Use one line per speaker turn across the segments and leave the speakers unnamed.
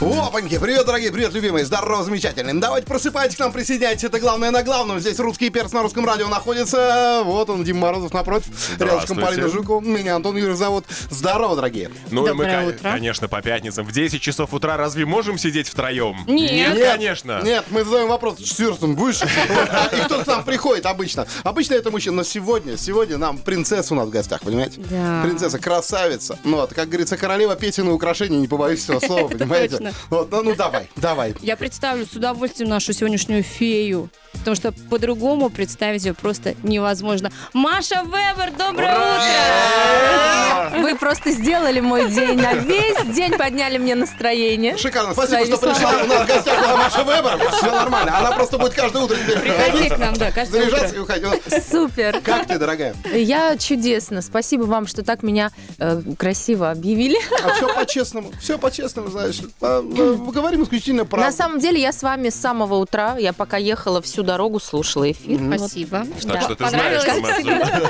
Опаньки, привет, дорогие, привет, любимые, здорово, замечательные. Давайте просыпайтесь к нам, присоединяйтесь, это главное на главном. Здесь русский перс на русском радио находится. Вот он, Дима Морозов напротив, рядышком Полина Жукова. Меня Антон Юрьев зовут. Здорово, дорогие.
Ну и мы,
Доброе утро.
конечно, по пятницам в 10 часов утра разве можем сидеть втроем?
Нет.
конечно.
Нет, мы задаем вопрос, четвертым будешь? И кто к нам приходит обычно? Обычно это мужчина, но сегодня, сегодня нам принцесса у нас в гостях, понимаете?
Да.
Принцесса, красавица. Ну вот, как говорится, королева песен и украшений, не побоюсь этого слова, понимаете?
Точно.
Вот, ну, ну давай, давай.
Я представлю с удовольствием нашу сегодняшнюю фею. Потому что по-другому представить ее просто невозможно. Маша Вебер, доброе утро!
Вы просто сделали мой день. На весь день подняли мне настроение.
Шикарно, спасибо, что пришла. У нас в гостях была Маша Вебер. Все нормально. Она просто будет каждое утро теперь
Приходи
приходить,
к нам, да, каждое
заряжаться и
утро.
уходить.
Супер.
Как ты, дорогая?
Я чудесно. Спасибо вам, что так меня э, красиво объявили.
А все по-честному. Все по-честному, знаешь. А, Говорим исключительно правду.
На самом деле, я с вами с самого утра. Я пока ехала всю дорогу, слушала эфир. Вот.
Спасибо.
Так что ты знаешь, что мы обсуждали.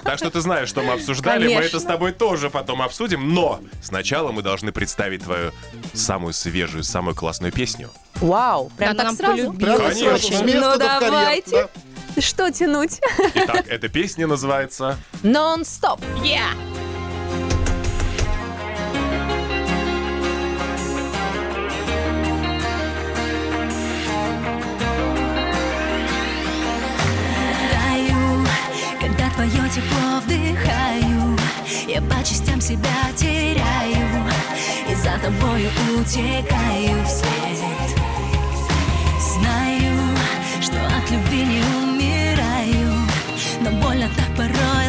Так что ты знаешь, что мы обсуждали. Мы это с тобой тоже потом обсудим. Но сначала мы должны представить твою самую свежую, самую классную песню.
Вау. Прям так сразу?
Конечно.
Ну, давайте.
да.
Что тянуть?
Итак, эта песня называется
Нон-стоп.
Yeah.
Вдыхаю. Я по частям себя теряю. И за тобою утекаю вслед. Знаю, что от любви не умираю. Но больно так порой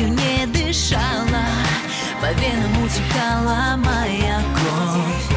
тобою не дышала По венам утекала моя кровь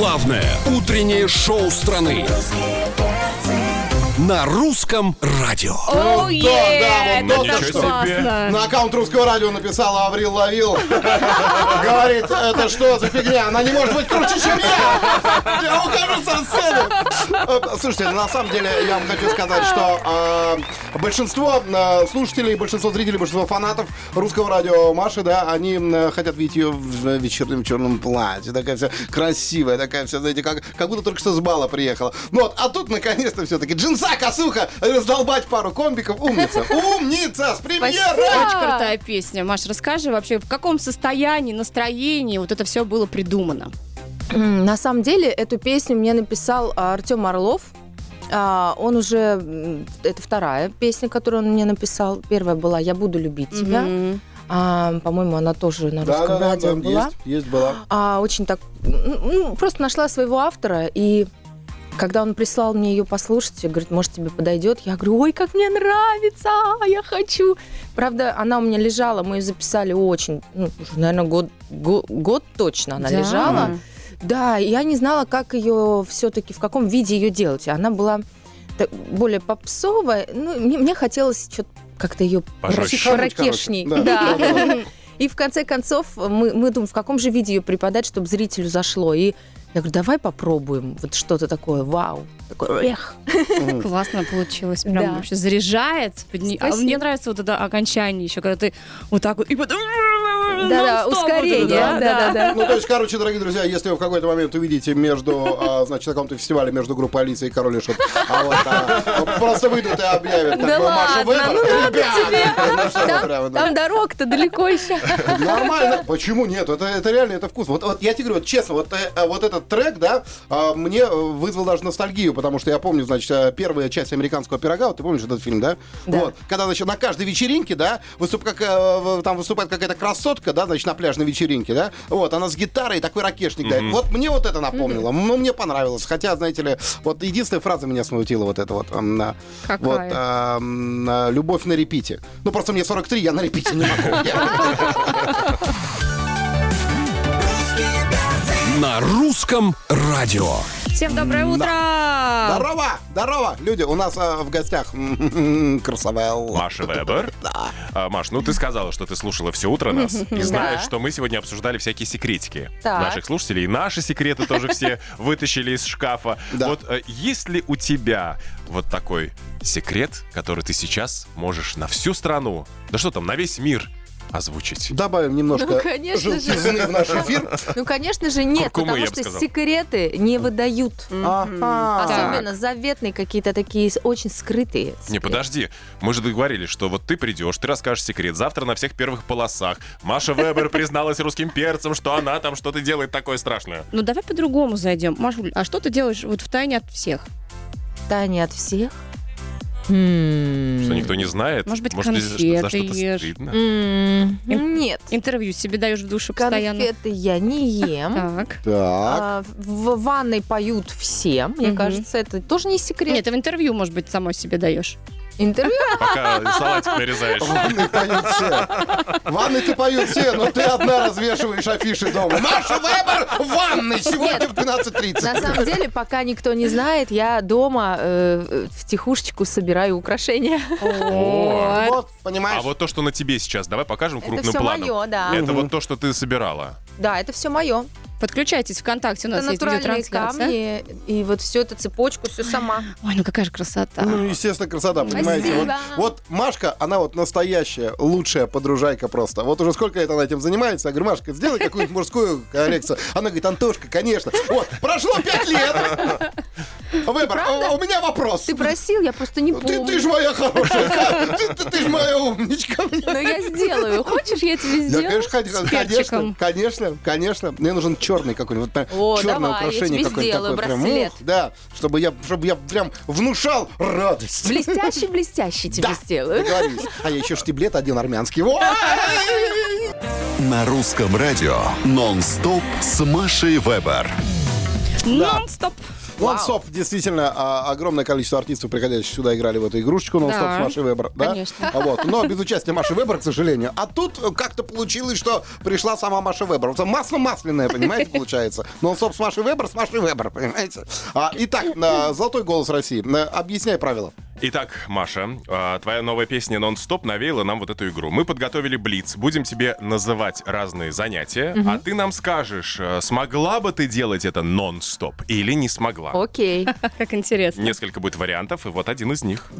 Главное утреннее шоу страны.
На русском радио.
О,
да, да, вот
это
ничего себе.
классно.
На аккаунт русского радио написала Аврил Ловил. Говорит, это что за фигня? Она не может быть круче, чем я! Я ухожу со сцены! Э, Слушайте, на самом деле я вам хочу сказать, что э, большинство э, слушателей, большинство зрителей, большинство фанатов русского радио Маши, да, они э, хотят видеть ее в вечернем черном платье. Такая вся красивая, такая вся, знаете, как, как будто только что с бала приехала. Ну вот, а тут наконец-то все-таки джинса, косуха, раздолбать пару комбиков. Умница! Умница! С премьерой!
Очень крутая песня. Маш, расскажи вообще, в каком состоянии, настроении вот это все было придумано?
На самом деле, эту песню мне написал а, Артем Орлов. А, Он уже... Это вторая песня, которую он мне написал. Первая была «Я буду любить тебя».
Мгм.
А, По-моему, она тоже на
Да,
русском
да, да,
радио
да,
была.
есть, есть была.
А, очень так... ну, Просто нашла своего автора, и когда он прислал мне ее послушать, говорит, может, тебе подойдет? Я говорю, ой, как мне нравится, я хочу. Правда, она у меня лежала, мы ее записали очень, ну, уже, наверное, год, го- год точно она
Да.
лежала. Да, я не знала, как ее все-таки, в каком виде ее делать. Она была более попсовая. Ну, мне, мне хотелось что-то как-то ее. Да,
да, да.
И в конце концов мы, мы думаем, в каком же виде ее преподать, чтобы зрителю зашло. И я говорю, давай попробуем вот что-то такое, вау, такое, эх.
Классно получилось. Прям
Да.
вообще заряжает. Подни- А мне нравится вот это окончание еще, когда ты вот так вот и потом...
Да-да,
нон-стоп вот это,
ускорение, да-да-да.
Ну, то есть, короче, дорогие друзья, если вы в какой-то момент увидите между, а, значит, на каком-то фестивале между группой Алиса и Король и Шут, а вот а, просто выйдут и объявят, как
Да
бы, Маша
ладно, ну надо
Ребята,
тебе.
ну
Там,
да.
там дорога-то далеко еще.
Нормально. Почему нет? Это, это реально, это вкус. Вот, вот я тебе говорю, вот честно, вот, э, вот этот трек, да, а, мне вызвал даже ностальгию, потому что я помню, значит, э, первая часть американского пирога, вот ты помнишь этот фильм, да?
Да.
Вот. Когда, значит, на каждой вечеринке, да, выступ, как, э, там выступает какая-то красотка, да, значит, на пляжной вечеринке, да, вот, она с гитарой, такой ракешник дает. Вот мне вот это напомнило, ну, мне понравилось. Хотя, знаете ли, вот единственная фраза меня смутила вот это вот. на-
Какая?
Вот, а, любовь на репите. Ну, просто мне 43, я на репите не могу.
На русском радио.
Всем доброе утро!
Здорово! Здорово! Люди, у нас а, в гостях м, Красавелл.
Маша Вебер. А, Маш, ну ты сказала, что ты слушала все утро нас и знаешь, что мы сегодня обсуждали всякие секретики
Так.
наших слушателей. И наши секреты тоже все вытащили из шкафа.
Да.
Вот э, есть ли у тебя вот такой секрет, который ты сейчас можешь на всю страну, да что там, на весь мир озвучить?
Добавим немножко
Ну, конечно же.
желтизны в наш эфир.
Ну, конечно же, нет,
Куркумы,
потому что
сказал.
секреты не выдают.
Ага.
Особенно заветные какие-то такие очень скрытые.
Не, подожди, мы же договорились, что вот ты придешь, ты расскажешь секрет. Завтра на всех первых полосах Маша Вебер призналась русским перцем, что она там что-то делает такое страшное.
Ну давай по-другому зайдем. Машуль, а что ты делаешь вот в тайне от всех?
Тайне от всех.
Что никто не знает.
Может быть,
за
конфеты
что-то
ешь.
стыдно.
Нет.
Интервью себе даешь в душу постоянно.
Конфеты я не ем.
Так.
Так.
А, В ванной поют все. Мне
Мгм.
кажется, это тоже не секрет.
Нет, ты в интервью, может быть, самой себе даешь.
Интервью.
Пока салатик нарезаешь.
Ванны поют все. Ванны ты поют все, но ты одна развешиваешь афиши дома. Маша Вебер в ванной сегодня в 12.30.
На самом деле, пока никто не знает, я дома э, в тихушечку собираю украшения.
О.
Вот, понимаешь?
А вот то, что на тебе сейчас, давай покажем
Это
крупным
все
планом.
мое, да.
Это вот то, что ты собирала.
Да, это все мое.
Подключайтесь ВКонтакте, у нас
Это
есть видеотрансляция.
камни. И вот всю эту цепочку, все сама.
Ой, ну какая же красота.
Ну, естественно, красота, понимаете? Вот, вот Машка, она вот настоящая, лучшая подружайка просто. Вот уже сколько лет она этим занимается. Я говорю, Машка, сделай какую-нибудь мужскую коллекцию. Она говорит, Антошка, конечно. Вот, прошло пять лет. Выбор, у, у меня вопрос.
Ты просил, я просто не
Ты,
помню.
ты ж моя хорошая, ты, ты, ты ж моя умничка.
Но я сделаю. Хочешь, я тебе
Я,
сделаю?
конечно, хотел- конечно, конечно, конечно. Мне нужен черный какой-нибудь, вот, прям
О,
черное
давай, я
украшение
тебе
какое-нибудь
сделаю
такое. Прям,
браслет.
ух, да, чтобы я, чтобы я прям внушал радость.
Блестящий-блестящий тебе
Да,
сделаю.
договорились. А я еще штиблет один армянский.
На русском радио «Нон-стоп» с Машей Вебер.
Нон-стоп.
Нон-стоп, действительно, а, огромное количество артистов, приходящих сюда, играли в эту игрушечку нон-стоп
Да,
с Машей Вебер. Да?
конечно.
А Вот. Но без участия Маши Вебер, к сожалению. А тут как-то получилось, что пришла сама Маша Вебер. Вот масло масляное, понимаете, получается. Нон-стоп с Машей Вебер, с Машей Вебер, понимаете? А, итак, а, золотой голос России. А, Объясняй правила.
Итак, Маша, а, твоя новая песня «Нон-стоп» навеяла нам вот эту игру. Мы подготовили блиц, будем тебе называть разные занятия, а ты нам скажешь, э, смогла бы ты делать это нон-стоп или не смогла.
Окей.
Как интересно.
Несколько будет вариантов, и вот один из них.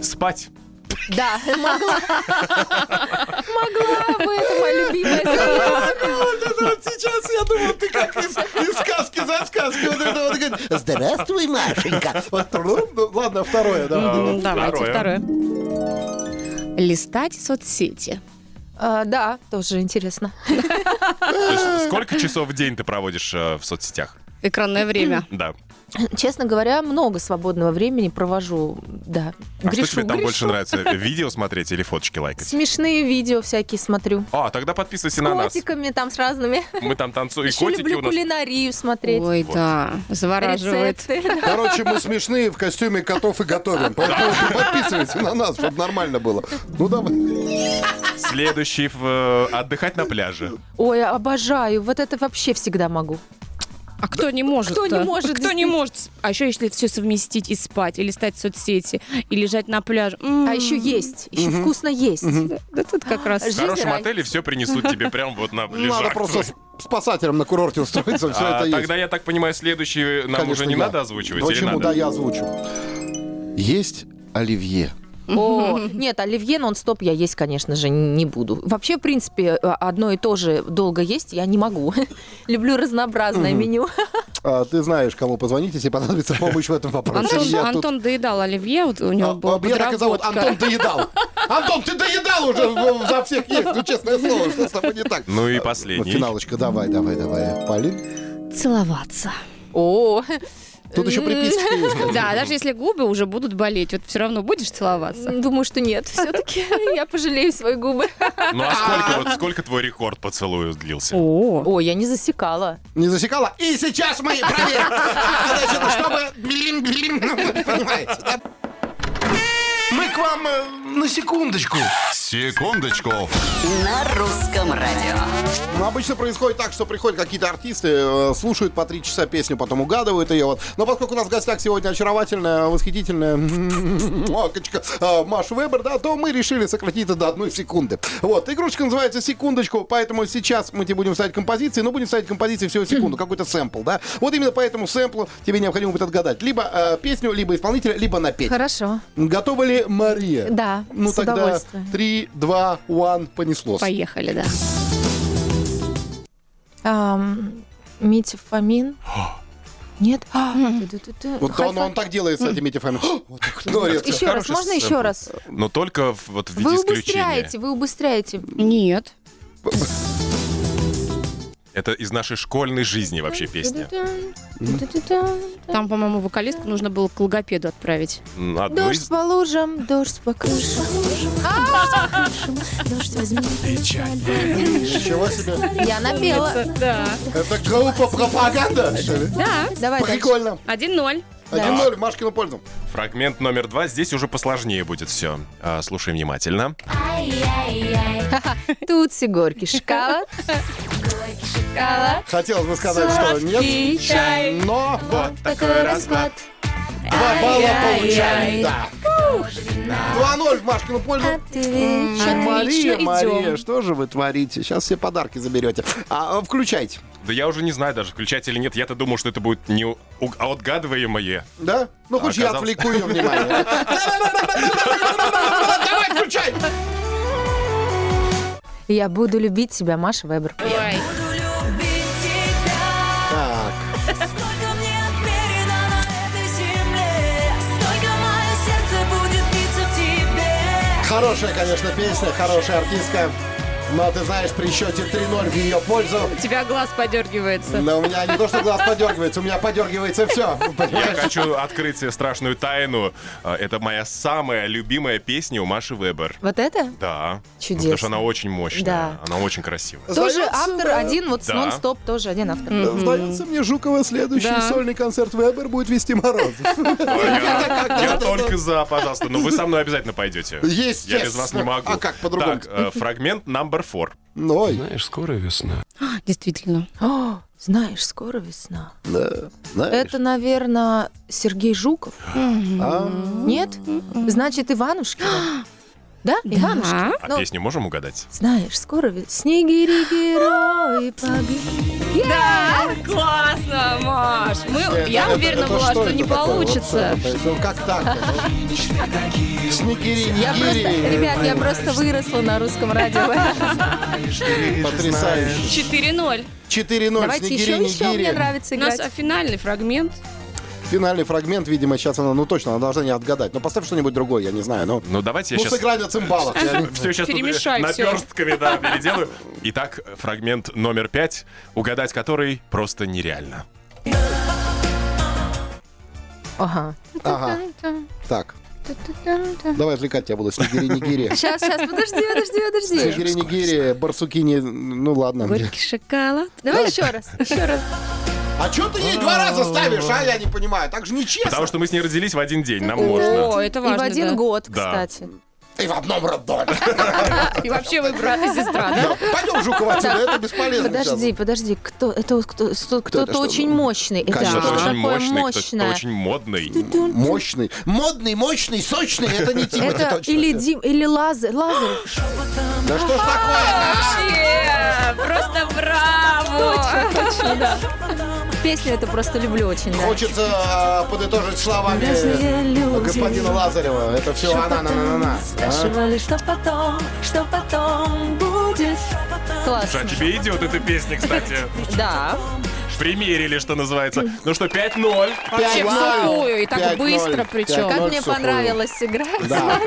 Спать.
Да, могла. Могла бы, это моя любимая.
Сейчас я думал, ты как из, сказки за сказкой. Вот это вот говорит, Здравствуй, Машенька. Ну, ладно, второе, да.
М, Давайте
Второе.
Листать соцсети.
А, Да, тоже интересно.
Сколько часов в день ты проводишь э, в соцсетях?
Экранное время.
Да.
Честно говоря, много свободного времени провожу, да.
А
Грешу,
что тебе там
грешу.
больше нравится? Видео смотреть или фоточки лайкать?
Смешные видео всякие смотрю.
А, тогда подписывайся
С
на нас.
котиками там с разными.
Мы там танцуем. И котики
люблю
у нас.
кулинарию смотреть.
Ой, да, завораживает.
Рецепты.
Короче, мы смешные в костюме котов и готовим. Поэтому подписывайся на нас, чтобы нормально было. Ну давай.
Следующий в, э, отдыхать на пляже.
Ой, обожаю. Вот это вообще всегда могу.
А кто не может?
Кто не может,
Кто не может? А еще если все совместить и спать, и листать соцсети, и лежать на пляже. М,
А еще есть. Еще вкусно есть.
Да тут как раз.
В хорошем отеле все принесут тебе прям вот на
Надо
лежак.
просто с- спасателем на курорте устроиться, все
А,
это есть.
тогда, я так понимаю, следующий нам
Конечно,
уже не надо озвучивать или
Почему?
надо?
Да, я озвучу. Есть оливье.
О, нет, оливье нон-стоп я есть, конечно же, не буду. Вообще, в принципе, одно и то же долго есть я не могу. Люблю разнообразное меню.
А, ты знаешь, кому позвонить, если понадобится помощь в этом вопросе.
Антон,
Я тут-
Антон доедал оливье, вот у него
А,
была
а, Меня так и зовут. Антон доедал. Антон, ты доедал уже за всех есть. Ну, честное слово, что с тобой не так?
Ну и последний.
Финалочка, давай, давай, давай. Полин?
Целоваться.
О,
Тут еще приписочка есть.
Да, даже если губы уже будут болеть, вот все равно будешь целоваться.
думаю, что нет. Все-таки я пожалею свои губы.
Ну а сколько, вот, сколько твой рекорд поцелуев длился?
О,
О, я не засекала.
Не засекала? И сейчас мы проверим. А, Значит, чтобы... блин, блин, ну, понимаете, да?
Мы к вам э, на секундочку. Секундочку.
На русском радио.
Ну, обычно происходит так, что приходят какие-то артисты, э, слушают по три часа песню, потом угадывают ее. Вот. Но поскольку у нас в гостях сегодня очаровательная, восхитительная макочка э, Маша Вебер, да, то мы решили сократить это до одной секунды. Вот, игрушка называется «Секундочку», поэтому сейчас мы тебе будем ставить композиции, но будем ставить композиции всего секунду, какой-то сэмпл, да. Вот именно по этому сэмплу тебе необходимо будет отгадать либо э, песню, либо исполнителя, либо напеть.
Хорошо.
Готова ли Мария?
Да,
Ну
с
тогда
удовольствием.
3, 2, 1, понеслось.
поехали, да.
Ам, Митя Фомин. Нет? А.
Вот он, он так делает с этими этими Вот так вот говорит.
Еще раз,
Хороший
можно еще раз?
Но только в- вот в виде
Вы
исключения.
убыстряете, вы убыстряете.
Нет.
Это из нашей школьной жизни вообще песня.
Там, по-моему, вокалистку нужно было к логопеду отправить.
Одну
Дождь
из...
по лужам, дождь по крышам.
Ничего себе.
Я напела.
Да.
Это группа пропаганда, что ли?
Да.
Давай дальше.
Прикольно.
1-0.
1-0 в Машкину пользу.
Фрагмент номер два. Здесь уже посложнее будет все. слушай внимательно.
Тутси горький шоколад. Шоколад.
Хотелось бы сказать, что нет,
чай.
но
Вот такой расклад.
два балла получаем. Да. 2-0 в Машкину пользу. Мария,
идем.
Мария, что же вы творите? Сейчас все подарки заберете. А, включайте.
Да я уже не знаю даже, включать или нет. Я-то думал, что это будет не у- а отгадываемое.
Да? Ну, хоть я
Оказалось-
отвлеку ее внимание. Давай, включай!
Я буду любить тебя, Маша Вебер.
Давай.
Буду любить тебя.
Так,
Сколько мне отмерено на этой земле, столько мое сердце будет биться в тебе.
хорошая, конечно, песня, хорошая артистка. Но ты знаешь, при счете 3-0 в ее пользу,
У тебя глаз подергивается.
но у меня не то, что глаз подергивается, у меня подергивается все.
Я хочу открыть себе страшную тайну. А, Это моя самая любимая песня у Маши Вебер.
Вот это?
Да.
Чудесно.
Потому что она очень мощная.
Да.
Она очень красивая.
Тоже
Сдается,
автор
да.
один, вот с
Да.
нон-стоп тоже один автор.
Сдается мне, Жукова, следующий
Да.
сольный концерт Вебер будет вести Морозов.
Я, только за, пожалуйста. Но вы со мной обязательно пойдете.
Естественно.
Я без вас не могу.
А как по-другому?
Так, э, фрагмент number four.
Ой,
Знаешь, скоро весна.
Действительно.
О, знаешь, скоро весна.
да. знаешь.
Это, наверное, Сергей Жуков.
А,
Нет? Значит, Иванушкина. Да?
Да.
А
Ну,
песню можем угадать?
Знаешь, скоро весна. Снегири, герои, погибли.
Да, классно, Маш. Мы,
это-
я
это-
уверена
это
была, что не
такое?
получится.
Вот, э, ну, Как так? Снегири,
Я просто,
нигири.
ребят, я просто выросла на русском радио.
Потрясающе.
4-0.
4-0,
Давайте
снегири,
еще, еще. Мне
нигири.
нравится
У нас
играть.
финальный фрагмент.
Финальный фрагмент, видимо, сейчас она, ну точно, она должна не отгадать. Ну поставь что-нибудь другое, я не знаю. Ну,
Ну, давайте я
ну
сейчас...
сыграй на цимбалах.
Все сейчас
Перемешай
наперстками, да, переделаю. Итак, фрагмент номер пять, угадать который просто нереально.
Ага.
Ага. Так. Давай отвлекать тебя буду. Снегири, нигири.
Сейчас, сейчас, подожди, подожди, подожди.
Снегири, нигири, барсуки не... Ну ладно.
Горький шоколад.
Давай еще раз, еще раз.
А что ты ей два раза ставишь, а? Я не понимаю. Так же нечестно.
Потому что мы с ней родились в один день, нам можно.
О, это
И
важно,
в один
да.
год,
Да.
кстати.
И в одном роддоме.
И вообще вы брат и сестра, да?
Пойдем, Жукова, отсюда, это бесполезно.
Подожди,
сейчас.
подожди, кто это кто, кто- кто-то
это, что?
очень мощный. Это
Конечно.
Кто-то очень
такое
мощный, кто-то
мощное?
очень модный.
Мощный. Модный, мощный, сочный. Это не Тимати
Это
точно.
или Дим, или Лазар, Лазар.
Да что ж такое?
Вообще, просто браво!
Точно, да. Песню эту просто люблю очень, да.
Хочется а, подытожить словами господина Лазарева. Это все она на на на
Спрашивали, что потом, что потом будет.
Класс.
А тебе идет эта песня, кстати.
Да.
Примерили, что называется. Ну что, 5-0.
Вообще в сухую, и так быстро причем.
Как мне понравилось играть.
Да.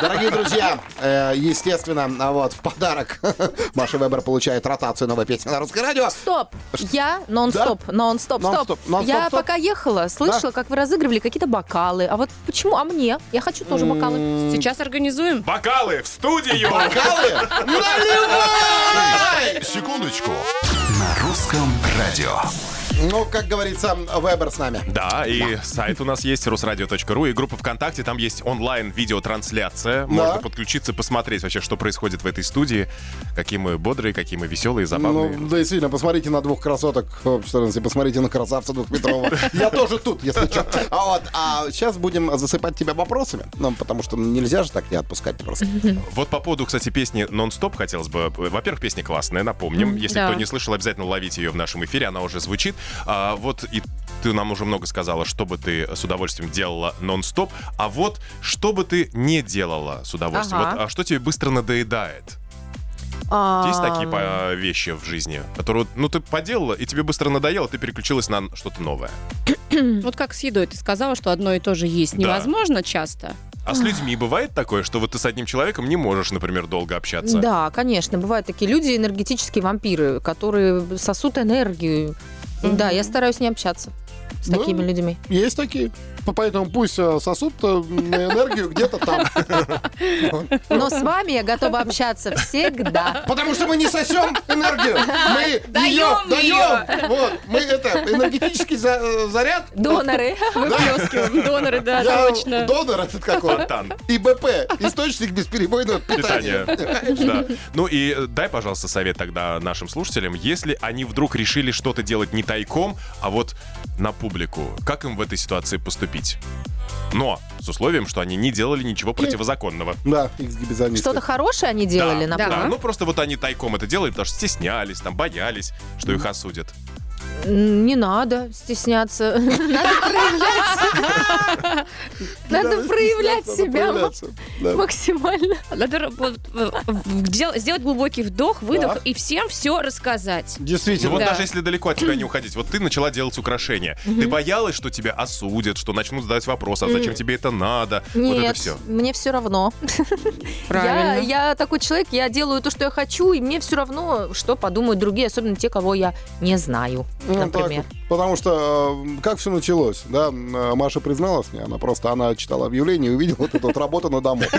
Дорогие друзья, э, естественно, а вот в подарок Маша Вебер получает ротацию новой песни на русское радио.
Стоп! Я нон-стоп, нон-стоп,
Нон-стоп,
стоп.
нон-стоп,
Я
стоп.
пока ехала, слышала, как вы разыгрывали какие-то бокалы. А вот почему? А мне? Я хочу тоже бокалы.
Сейчас организуем.
Бокалы в студию!
Бокалы? Наливай!
Секундочку. На русском радио.
Ну, как говорится, Вебер с нами.
Да, и сайт у нас есть русрадио.ру и группа ВКонтакте, там есть онлайн-видеотрансляция. Можно подключиться, посмотреть вообще, что происходит в этой студии. Какие мы бодрые, какие мы веселые, забавные.
Ну, да, действительно, посмотрите на двух красоток в 14, посмотрите на красавца двухметрового. Я тоже тут, если что. А вот, а сейчас будем засыпать тебя вопросами, ну, потому что нельзя же так не отпускать просто.
Вот по поводу, кстати, песни «Нон-стоп» хотелось бы... Во-первых, песня классная, напомним. Если кто не слышал, обязательно ловите ее в нашем эфире, она уже звучит. А, вот и ты нам уже много сказала, что бы ты с удовольствием делала нон-стоп. А вот что бы ты не делала с удовольствием?
Ага.
Вот, а что тебе быстро надоедает? Есть такие по- вещи в жизни, которые, ну, ты поделала, и тебе быстро надоело, ты переключилась на что-то новое.
Вот как с едой. Ты сказала, что одно и то же есть
Да.
невозможно часто.
А с людьми бывает такое, что вот ты с одним человеком не можешь, например, долго общаться?
Да, конечно, бывают такие люди, энергетические вампиры, которые сосут энергию. Да, я стараюсь не общаться с
Ну,
такими людьми.
Есть такие. Поэтому пусть э, сосут э, энергию где-то там.
Но с вами я готова общаться всегда.
Потому что мы не сосем энергию. Мы ее
Даем
даем. Вот. Мы это, энергетический за- э, заряд.
Доноры.
Выплескиваем. Доноры, да,
Я
точно.
Донор этот какой.
Фонтан.
ИБП. Источник бесперебойного питания.
Да. Ну и дай, пожалуйста, совет тогда нашим слушателям, если они вдруг решили что-то делать не тайком, а вот на публику, как им в этой ситуации поступить? Но с условием, что они не делали ничего противозаконного.
Да, эксгибизонисты.
Что-то хорошее они делали
да,
Да.
да, ну просто вот они тайком это делали, потому что стеснялись, там, боялись, что их осудят.
Не надо стесняться. Надо проявлять. Надо проявлять себя максимально.
Надо э, сделать глубокий вдох, выдох и всем все рассказать.
Действительно.
вот
Да.
даже если далеко от тебя не уходить, вот ты начала делать украшения. Ты боялась, что тебя осудят, что начнут задать вопросы, а зачем тебе это надо? Вот это все.
мне все равно. Я,
Правильно.
я такой человек, я делаю то, что я хочу, и мне все равно, что подумают другие, особенно те, кого я не знаю,
Так
например.
вот. Потому что э, как все началось, да, э, Маша призналась мне, она просто, она читала объявление и увидела вот эту вот работу на дому.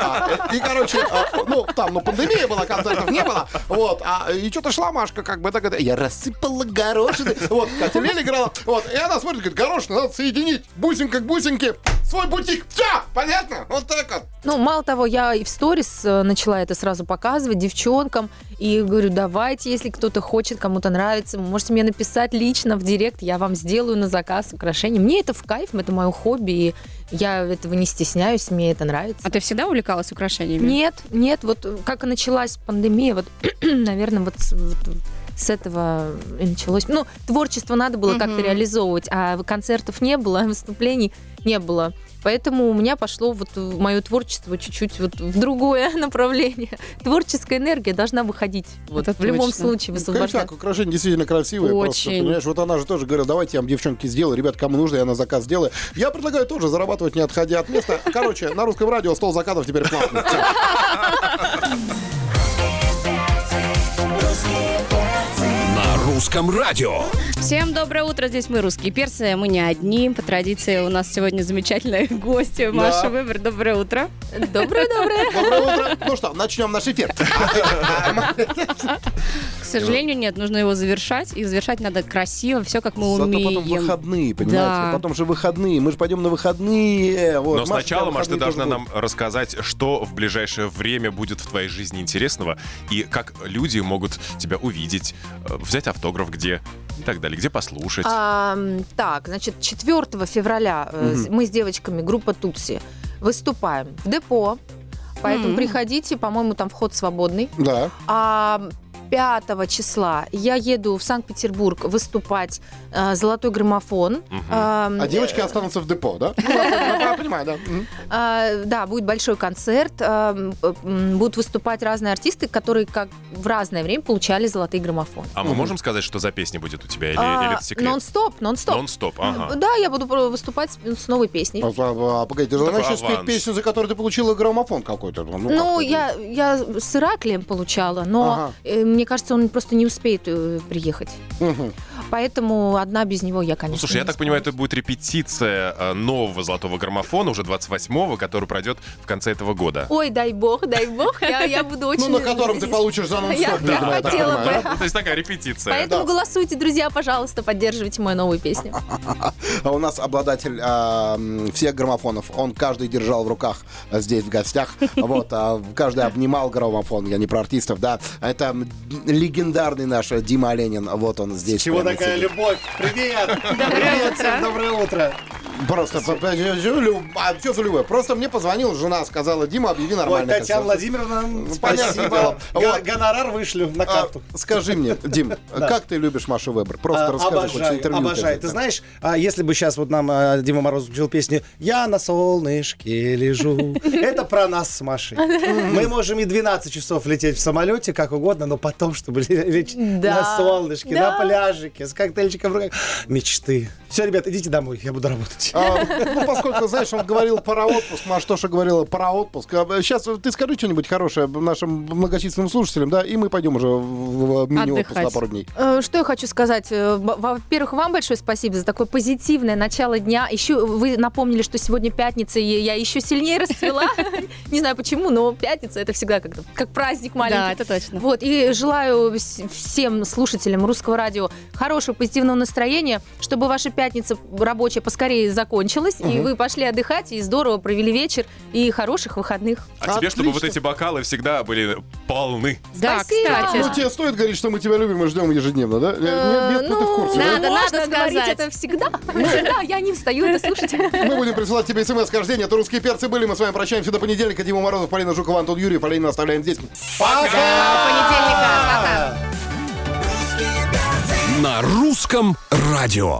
А, э, И, короче, ну, там, ну, пандемия была, концертов не было, вот, а, и что-то шла Машка, как бы, так, я рассыпала горошины, вот, Катя Лель играла, вот, и она смотрит, говорит, горошины надо соединить, бусинка к бусинке, свой бутик, все, понятно? Вот так вот.
Ну, мало того, я и в сторис э, начала это сразу показывать девчонкам. И говорю, давайте, если кто-то хочет, кому-то нравится, вы можете мне написать лично в директ, я вам сделаю на заказ украшения. Мне это в кайф, это мое хобби, и я этого не стесняюсь, мне это нравится.
А ты всегда увлекалась украшениями?
Нет, нет, вот как и началась пандемия, вот, наверное, вот, вот с этого и началось. Ну, творчество надо было как-то реализовывать, а концертов не было, выступлений не было. Поэтому у меня пошло вот мое творчество чуть-чуть вот в другое направление. Творческая энергия должна выходить вот,
Это
в любом
точно.
случае высвобождаться.
Кайфяк, украшения действительно красивые. Просто,
Очень.
понимаешь, вот она же тоже говорила, давайте я вам, девчонки, сделаю. Ребят, кому нужно, я на заказ сделаю. Я предлагаю тоже зарабатывать, не отходя от места. Короче, на русском радио стол заказов теперь платный.
русском радио.
Всем доброе утро, здесь мы, русские перцы, мы не одни. По традиции у нас сегодня замечательная гостья Маша Выбор. Доброе утро.
Доброе-доброе.
Доброе утро. Ну что, начнем наш эфир.
К сожалению, нет, нужно его завершать. И завершать надо красиво, все как мы
Зато
умеем.
потом выходные, понимаете?
Да.
Потом же выходные. Мы же пойдем на выходные. Вот.
Но
Маша,
сначала,
у тебя
Маш, ты должна нам рассказать, что в ближайшее время будет в твоей жизни интересного, и как люди могут тебя увидеть, э, взять автограф где и так далее, где послушать.
А, так, значит, 4 февраля с- мы с девочками, группа Тутси, выступаем в депо. Поэтому
М.
приходите, по-моему, там вход свободный.
Да.
А 5 числа я еду в Санкт-Петербург выступать э, «Золотой граммофон».
Мгм.
А,
А девочки останутся в депо, да? Ну, я понимаю, да.
А, да, будет большой концерт. м, Будут выступать разные артисты, которые как в разное время получали «Золотые граммофон».
А мы можем сказать, что за песня будет у тебя, или, или это секрет?
Нон-стоп, нон-стоп.
Нон-стоп, ага.
Да, я буду выступать с, новой песней.
А, а, а, Погоди, ты начнешь спеть
аванс.
песню, за которую ты получила граммофон какой-то. Ну,
Ну,
как-то
я, я с Ираклием получала, но э, мне кажется, он просто не успеет э, приехать.
Мгм.
Поэтому одна без него я, конечно,
Ну, слушай, я так понимаю, это будет репетиция э, нового золотого граммофона, уже 28-го, который пройдет в конце этого года.
Ой, дай бог, дай бог, я, я буду очень...
Ну, на котором ты получишь за
Я
так
хотела бы.
Ну, то есть такая репетиция.
Поэтому голосуйте, друзья, пожалуйста, поддерживайте мою новую песню.
А у нас обладатель а, всех граммофонов. Он каждый держал в руках а, здесь в гостях. Вот, а каждый обнимал граммофон. Я не про артистов, да. Это легендарный наш Дима Оленин. Вот он здесь.
Чего
прямо
такая любовь? Привет!
Доброе
Привет
утро.
всем, доброе утро!
Просто, чё за любовь? Просто мне позвонила жена, сказала, Дима, объяви
Ой,
нормально.
Татьяна Владимировна,
понятное
спасибо. Гонорар вышлю на
А,
карту.
скажи мне, Дим, как ты любишь Машу Вебер? Просто
А,
расскажи, хоть интервью
обожаю. Ты знаешь, а, если бы сейчас вот нам Дима Мороз включил песню «Я на солнышке лежу», это про нас с Машей. Мы можем и 12 часов лететь в самолете, как угодно, но потом, чтобы лечь на солнышке, на пляжике, с коктейльчиком в руках. Мечты. Все, ребят, идите домой, я буду работать.
А, ну, поскольку, знаешь, он говорил про отпуск, Маш тоже говорила про отпуск. Сейчас ты скажи что-нибудь хорошее нашим многочисленным слушателям, да, и мы пойдем уже в, в мини-отпуск на пару дней.
Э, Что я хочу сказать? Э, Во-первых, вам большое спасибо за такое позитивное начало дня. Еще вы напомнили, что сегодня пятница, и я еще сильнее расцвела. Не знаю почему, но пятница это всегда как как праздник
Да,
маленький.
это точно.
Вот, и желаю вс- всем слушателям русского радио хорошего позитивного настроения, чтобы ваша пятница рабочая поскорее закончилась, и вы пошли отдыхать, и здорово провели вечер, и хороших выходных.
А тебе, чтобы вот
Отлично.
эти бокалы всегда были полны.
Да,
Спасибо.
кстати.
Ну, тебе стоит говорить, что мы тебя любим и ждем ежедневно, да? Нет, нет, ты в курсе, да?
надо,
Ну, можно
надо
говорить
сказать.
это всегда. Всегда, я не встаю это слушать.
Мы будем присылать тебе смс рождения. Это русские перцы были. Мы с вами прощаемся до понедельника. Дима Морозов, Полина Жукова, Антон Юрьев. Полина оставляем здесь.
До понедельника. Пока.
На русском радио.